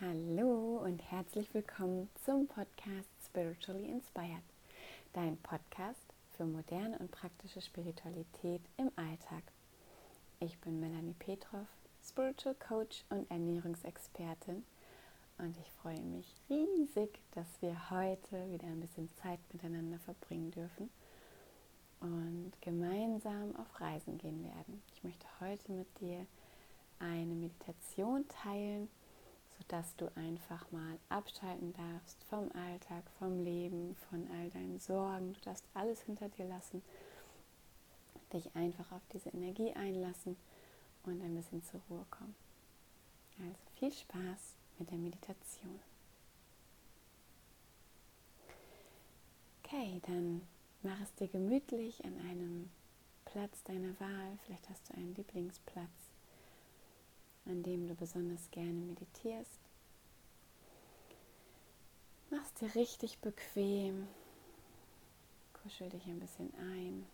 Hallo und herzlich willkommen zum Podcast Spiritually Inspired, dein Podcast für moderne und praktische Spiritualität im Alltag. Ich bin Melanie Petrov, Spiritual Coach und Ernährungsexpertin und ich freue mich riesig, dass wir heute wieder ein bisschen Zeit miteinander verbringen dürfen und gemeinsam auf Reisen gehen werden. Ich möchte heute mit dir eine Meditation teilen, sodass du einfach mal abschalten darfst vom Alltag, vom Leben, von all deinen Sorgen. Du darfst alles hinter dir lassen, dich einfach auf diese Energie einlassen und ein bisschen zur Ruhe kommen. Also viel Spaß mit der Meditation. Okay, dann mach es dir gemütlich an einem Platz deiner Wahl. Vielleicht hast du einen Lieblingsplatz an dem du besonders gerne meditierst. Mach es dir richtig bequem. Kuschel dich ein bisschen ein.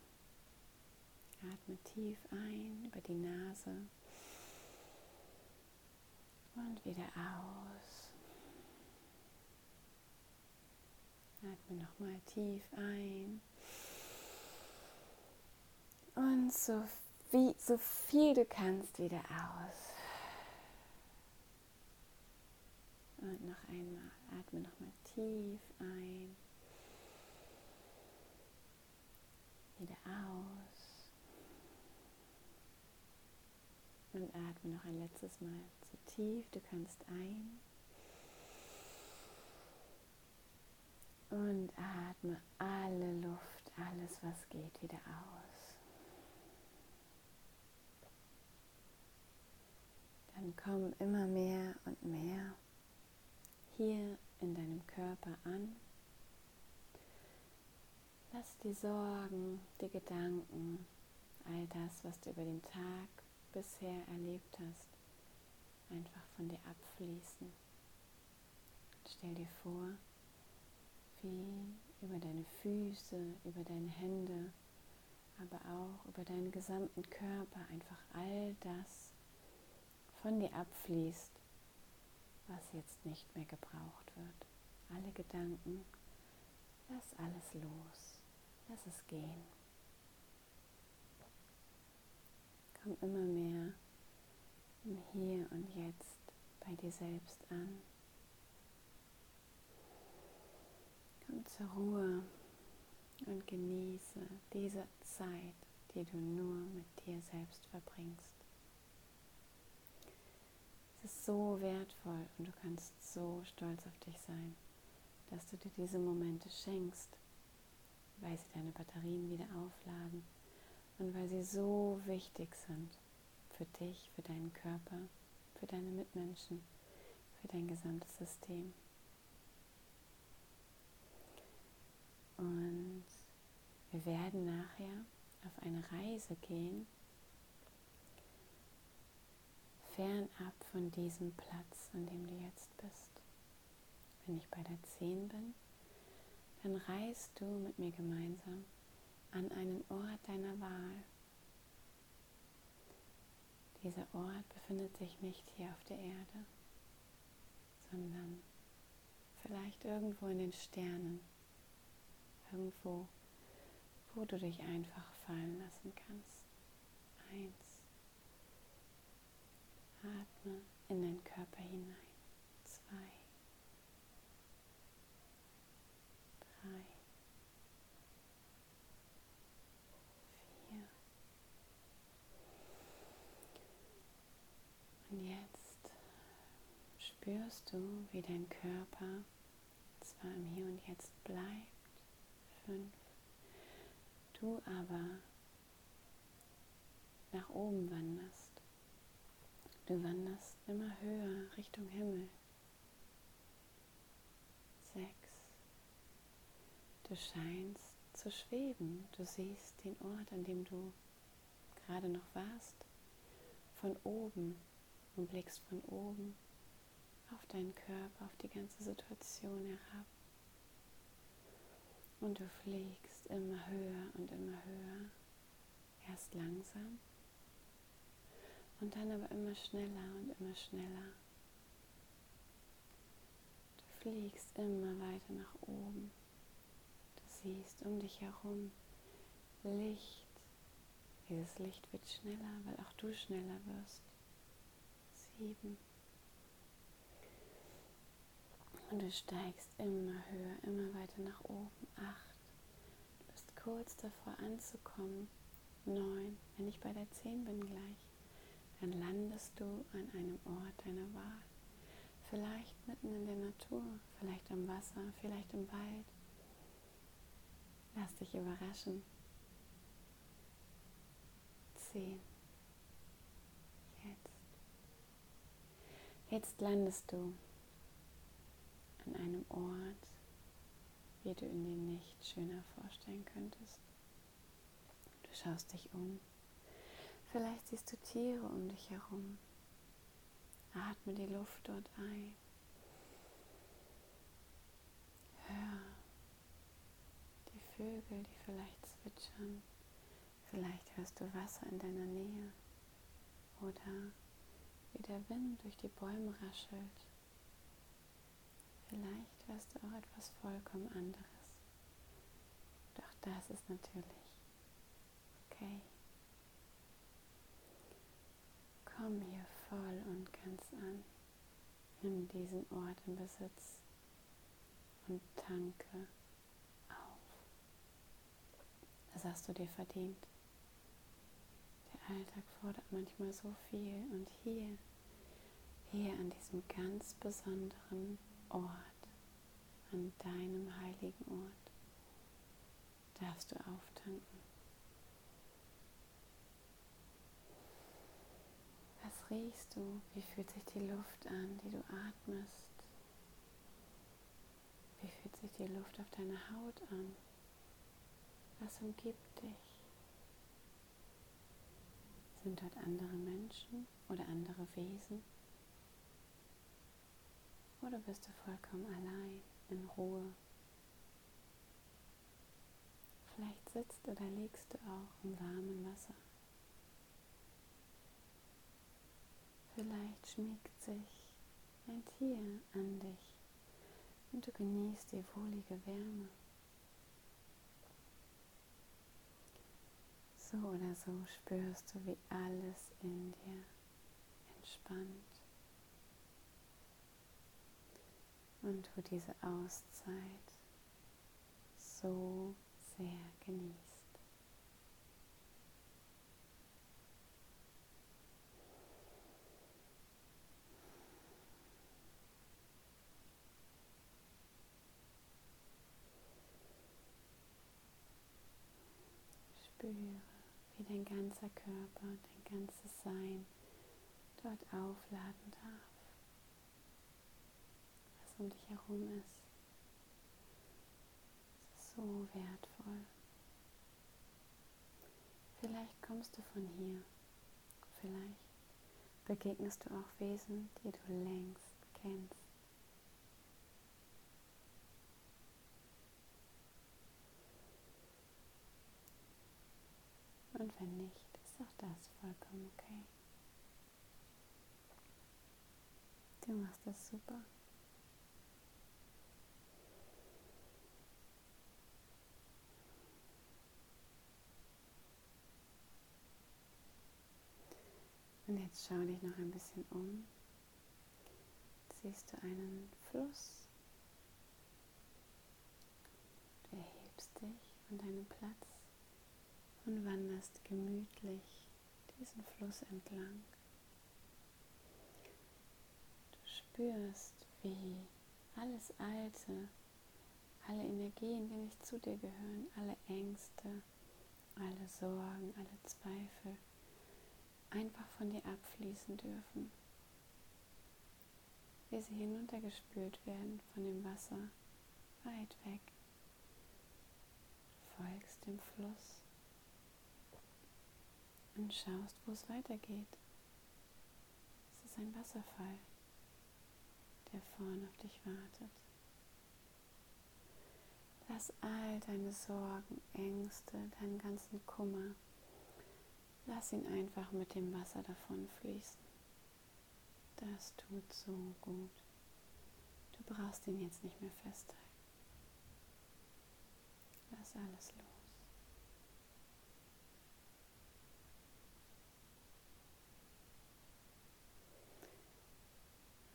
Atme tief ein über die Nase und wieder aus. Atme nochmal tief ein. Und so, wie, so viel du kannst wieder aus. Und noch einmal, atme nochmal tief ein. Wieder aus. Und atme noch ein letztes Mal so tief du kannst ein. Und atme alle Luft, alles was geht, wieder aus. Dann kommen immer mehr und mehr hier in deinem Körper an. Lass die Sorgen, die Gedanken, all das, was du über den Tag bisher erlebt hast, einfach von dir abfließen. Stell dir vor, wie über deine Füße, über deine Hände, aber auch über deinen gesamten Körper einfach all das von dir abfließt, was jetzt nicht mehr gebraucht wird. Alle Gedanken, lass alles los, lass es gehen. Komm immer mehr im Hier und Jetzt bei dir selbst an. Komm zur Ruhe und genieße diese Zeit, die du nur mit dir selbst verbringst. Es ist so wertvoll und du kannst so stolz auf dich sein, dass du dir diese Momente schenkst, weil sie deine Batterien wieder aufladen und weil sie so wichtig sind für dich, für deinen Körper, für deine Mitmenschen, für dein gesamtes System. Und wir werden nachher auf eine Reise gehen, fernab von diesem Platz, an dem du jetzt bist. Wenn ich bei der 10 bin, dann reist du mit mir gemeinsam an einen Ort deiner Wahl. Dieser Ort befindet sich nicht hier auf der Erde, sondern vielleicht irgendwo in den Sternen, irgendwo, wo du dich einfach fallen lassen kannst. Eins. Atme in deinen Körper hinein. Zwei. Drei. Vier. Und jetzt spürst du, wie dein Körper zwar im Hier und Jetzt bleibt. Fünf. Du aber nach oben wanderst. Du wanderst immer höher Richtung Himmel. Sechs. Du scheinst zu schweben. Du siehst den Ort, an dem du gerade noch warst, von oben und blickst von oben auf deinen Körper, auf die ganze Situation herab. Und du fliegst immer höher und immer höher. Erst langsam und dann aber immer schneller und immer schneller. fliegst immer weiter nach oben. Du siehst um dich herum Licht. Dieses Licht wird schneller, weil auch du schneller wirst. Sieben. Und du steigst immer höher, immer weiter nach oben. Acht. Du bist kurz davor anzukommen. Neun. Wenn ich bei der Zehn bin gleich, dann landest du an einem Ort deiner Wahl. Vielleicht mitten in der Natur, vielleicht am Wasser, vielleicht im Wald. Lass dich überraschen. Zehn. Jetzt. Jetzt landest du an einem Ort, wie du ihn dir nicht schöner vorstellen könntest. Du schaust dich um. Vielleicht siehst du Tiere um dich herum. Atme die Luft dort ein. Hör die Vögel, die vielleicht zwitschern. Vielleicht hörst du Wasser in deiner Nähe oder wie der Wind durch die Bäume raschelt. Vielleicht hörst du auch etwas vollkommen anderes. Doch das ist natürlich okay. Komm hier voll und ganz an. Nimm diesen Ort in Besitz und tanke auf. Das hast du dir verdient. Der Alltag fordert manchmal so viel und hier, hier an diesem ganz besonderen Ort, an deinem heiligen Ort, darfst du auftanken. Was riechst du? Wie fühlt sich die Luft an, die du atmest? Wie fühlt sich die Luft auf deiner Haut an? Was umgibt dich? Sind dort andere Menschen oder andere Wesen? Oder bist du vollkommen allein, in Ruhe? Vielleicht sitzt oder liegst du auch im warmen Wasser. Vielleicht schmiegt sich ein Tier an dich und du genießt die wohlige Wärme. So oder so spürst du, wie alles in dir entspannt und du diese Auszeit so sehr genießt. Spüre, wie dein ganzer Körper, dein ganzes Sein dort aufladen darf um dich herum ist. Es ist so wertvoll. Vielleicht kommst du von hier. Vielleicht begegnest du auch Wesen, die du längst kennst. Und wenn nicht, ist auch das vollkommen okay. Du machst das super. Und jetzt schau dich noch ein bisschen um. Siehst du einen Fluss? Du erhebst dich von deinem Platz und wanderst gemütlich diesen Fluss entlang. Du spürst, wie alles Alte, alle Energien, die nicht zu dir gehören, alle Ängste, alle Sorgen, alle Zweifel, einfach von dir abfließen dürfen, wie sie hinuntergespült werden von dem Wasser weit weg. Du folgst dem Fluss und schaust, wo es weitergeht. Es ist ein Wasserfall, der vorn auf dich wartet. Lass all deine Sorgen, Ängste, deinen ganzen Kummer Lass ihn einfach mit dem Wasser davon fließen. Das tut so gut. Du brauchst ihn jetzt nicht mehr festhalten. Lass alles los.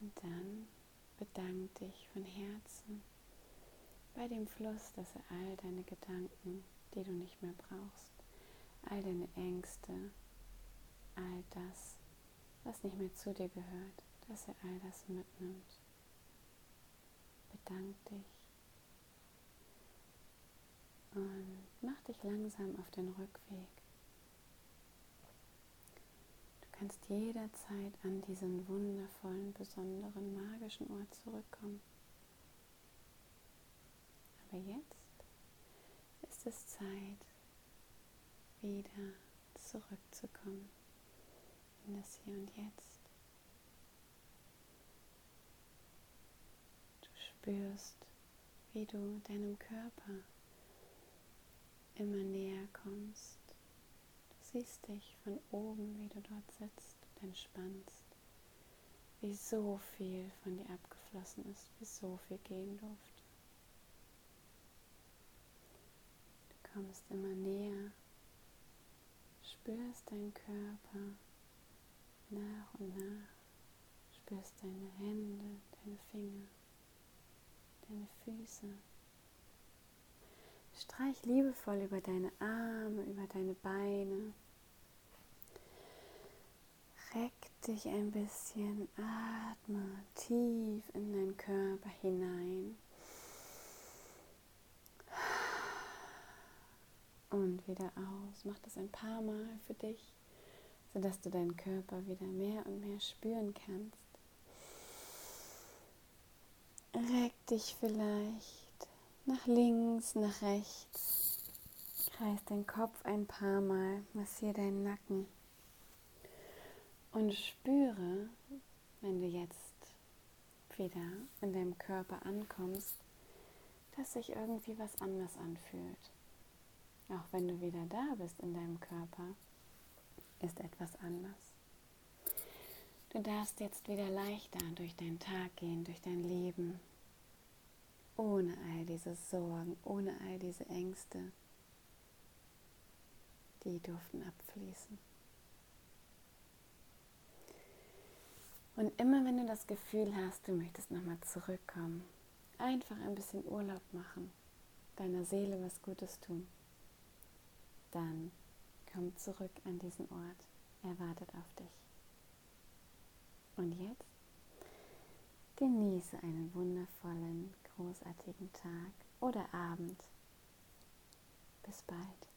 Und dann bedank dich von Herzen bei dem Fluss, dass er all deine Gedanken, die du nicht mehr brauchst, all deine Ängste, all das, was nicht mehr zu dir gehört, dass er all das mitnimmt. Bedank dich und mach dich langsam auf den Rückweg. Kannst jederzeit an diesen wundervollen, besonderen, magischen Ort zurückkommen. Aber jetzt ist es Zeit, wieder zurückzukommen in das Hier und Jetzt. Du spürst, wie du deinem Körper immer näher kommst. Siehst dich von oben, wie du dort sitzt und entspannst, wie so viel von dir abgeflossen ist, wie so viel gehen durfte. Du kommst immer näher, spürst deinen Körper nach und nach, spürst deine Hände, deine Finger, deine Füße. Streich liebevoll über deine Arme, über deine Beine. Reck dich ein bisschen, atme tief in deinen Körper hinein. Und wieder aus. Mach das ein paar Mal für dich, sodass du deinen Körper wieder mehr und mehr spüren kannst. Reck dich vielleicht nach links, nach rechts. Kreis den Kopf ein paar Mal, massiere deinen Nacken und spüre, wenn du jetzt wieder in deinem Körper ankommst, dass sich irgendwie was anders anfühlt. Auch wenn du wieder da bist in deinem Körper, ist etwas anders. Du darfst jetzt wieder leichter durch deinen Tag gehen, durch dein Leben, ohne all diese Sorgen, ohne all diese Ängste, die durften abfließen. Und immer wenn du das Gefühl hast, du möchtest nochmal zurückkommen, einfach ein bisschen Urlaub machen, deiner Seele was Gutes tun, dann komm zurück an diesen Ort. Er wartet auf dich. Und jetzt genieße einen wundervollen großartigen Tag oder Abend. Bis bald.